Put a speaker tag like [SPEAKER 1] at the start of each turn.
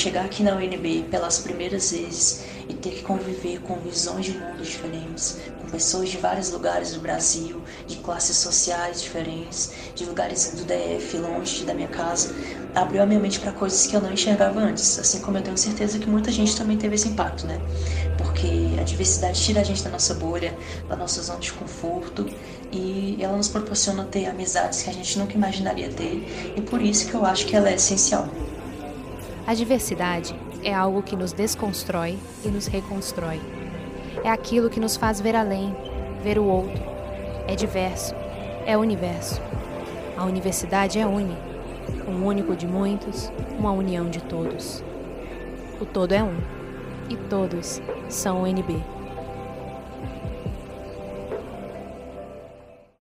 [SPEAKER 1] Chegar aqui na UNB pelas primeiras vezes e ter que conviver com visões de mundo diferentes, com pessoas de vários lugares do Brasil, de classes sociais diferentes, de lugares do DF, longe da minha casa, abriu a minha mente para coisas que eu não enxergava antes, assim como eu tenho certeza que muita gente também teve esse impacto, né? Porque a diversidade tira a gente da nossa bolha, da nossa zona de conforto e ela nos proporciona ter amizades que a gente nunca imaginaria ter, e por isso que eu acho que ela é essencial.
[SPEAKER 2] A diversidade é algo que nos desconstrói e nos reconstrói. É aquilo que nos faz ver além, ver o outro. É diverso, é universo. A universidade é uni, um único de muitos, uma união de todos. O todo é um, e todos são UNB.